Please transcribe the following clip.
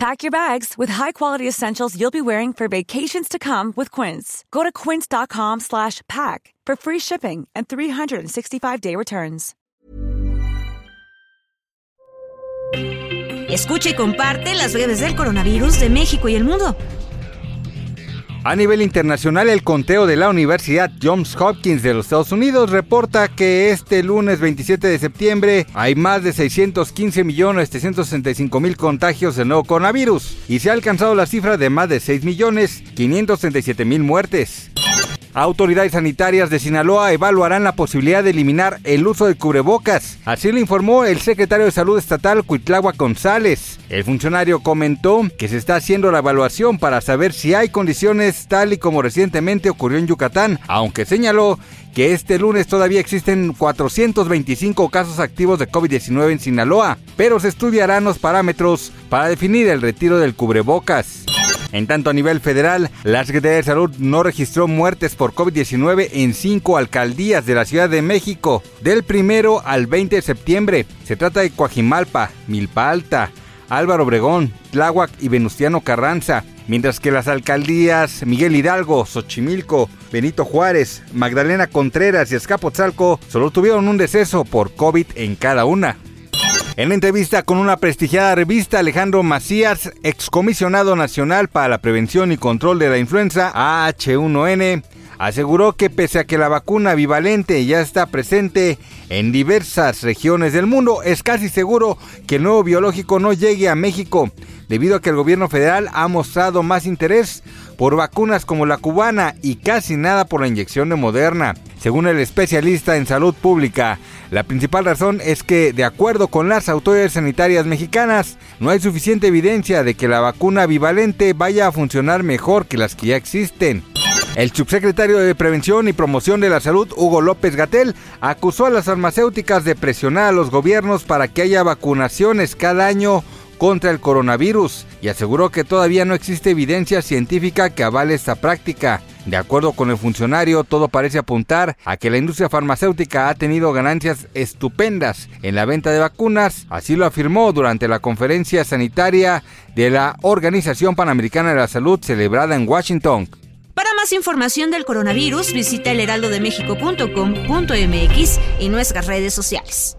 Pack your bags with high-quality essentials you'll be wearing for vacations to come with Quince. Go to quince.com slash pack for free shipping and 365-day returns. Escucha y comparte las redes del coronavirus de México y el mundo. A nivel internacional, el conteo de la Universidad Johns Hopkins de los Estados Unidos reporta que este lunes 27 de septiembre hay más de 615.765.000 contagios del nuevo coronavirus y se ha alcanzado la cifra de más de 6.537.000 muertes. Autoridades sanitarias de Sinaloa evaluarán la posibilidad de eliminar el uso de cubrebocas. Así lo informó el secretario de Salud Estatal, Cuitlagua González. El funcionario comentó que se está haciendo la evaluación para saber si hay condiciones tal y como recientemente ocurrió en Yucatán, aunque señaló que este lunes todavía existen 425 casos activos de COVID-19 en Sinaloa, pero se estudiarán los parámetros para definir el retiro del cubrebocas. En tanto, a nivel federal, la Secretaría de Salud no registró muertes por COVID-19 en cinco alcaldías de la Ciudad de México, del primero al 20 de septiembre. Se trata de Coajimalpa, Milpa Alta, Álvaro Obregón, Tláhuac y Venustiano Carranza, mientras que las alcaldías Miguel Hidalgo, Xochimilco, Benito Juárez, Magdalena Contreras y Escapotzalco solo tuvieron un deceso por COVID en cada una. En entrevista con una prestigiada revista, Alejandro Macías, excomisionado nacional para la prevención y control de la influenza AH1N, aseguró que pese a que la vacuna bivalente ya está presente en diversas regiones del mundo, es casi seguro que el nuevo biológico no llegue a México, debido a que el gobierno federal ha mostrado más interés por vacunas como la cubana y casi nada por la inyección de Moderna. Según el especialista en salud pública, la principal razón es que, de acuerdo con las autoridades sanitarias mexicanas, no hay suficiente evidencia de que la vacuna bivalente vaya a funcionar mejor que las que ya existen. El subsecretario de Prevención y Promoción de la Salud, Hugo López Gatel, acusó a las farmacéuticas de presionar a los gobiernos para que haya vacunaciones cada año contra el coronavirus y aseguró que todavía no existe evidencia científica que avale esta práctica. De acuerdo con el funcionario, todo parece apuntar a que la industria farmacéutica ha tenido ganancias estupendas en la venta de vacunas, así lo afirmó durante la conferencia sanitaria de la Organización Panamericana de la Salud celebrada en Washington. Información del coronavirus, visita elheraldodemexico.com.mx y nuestras redes sociales.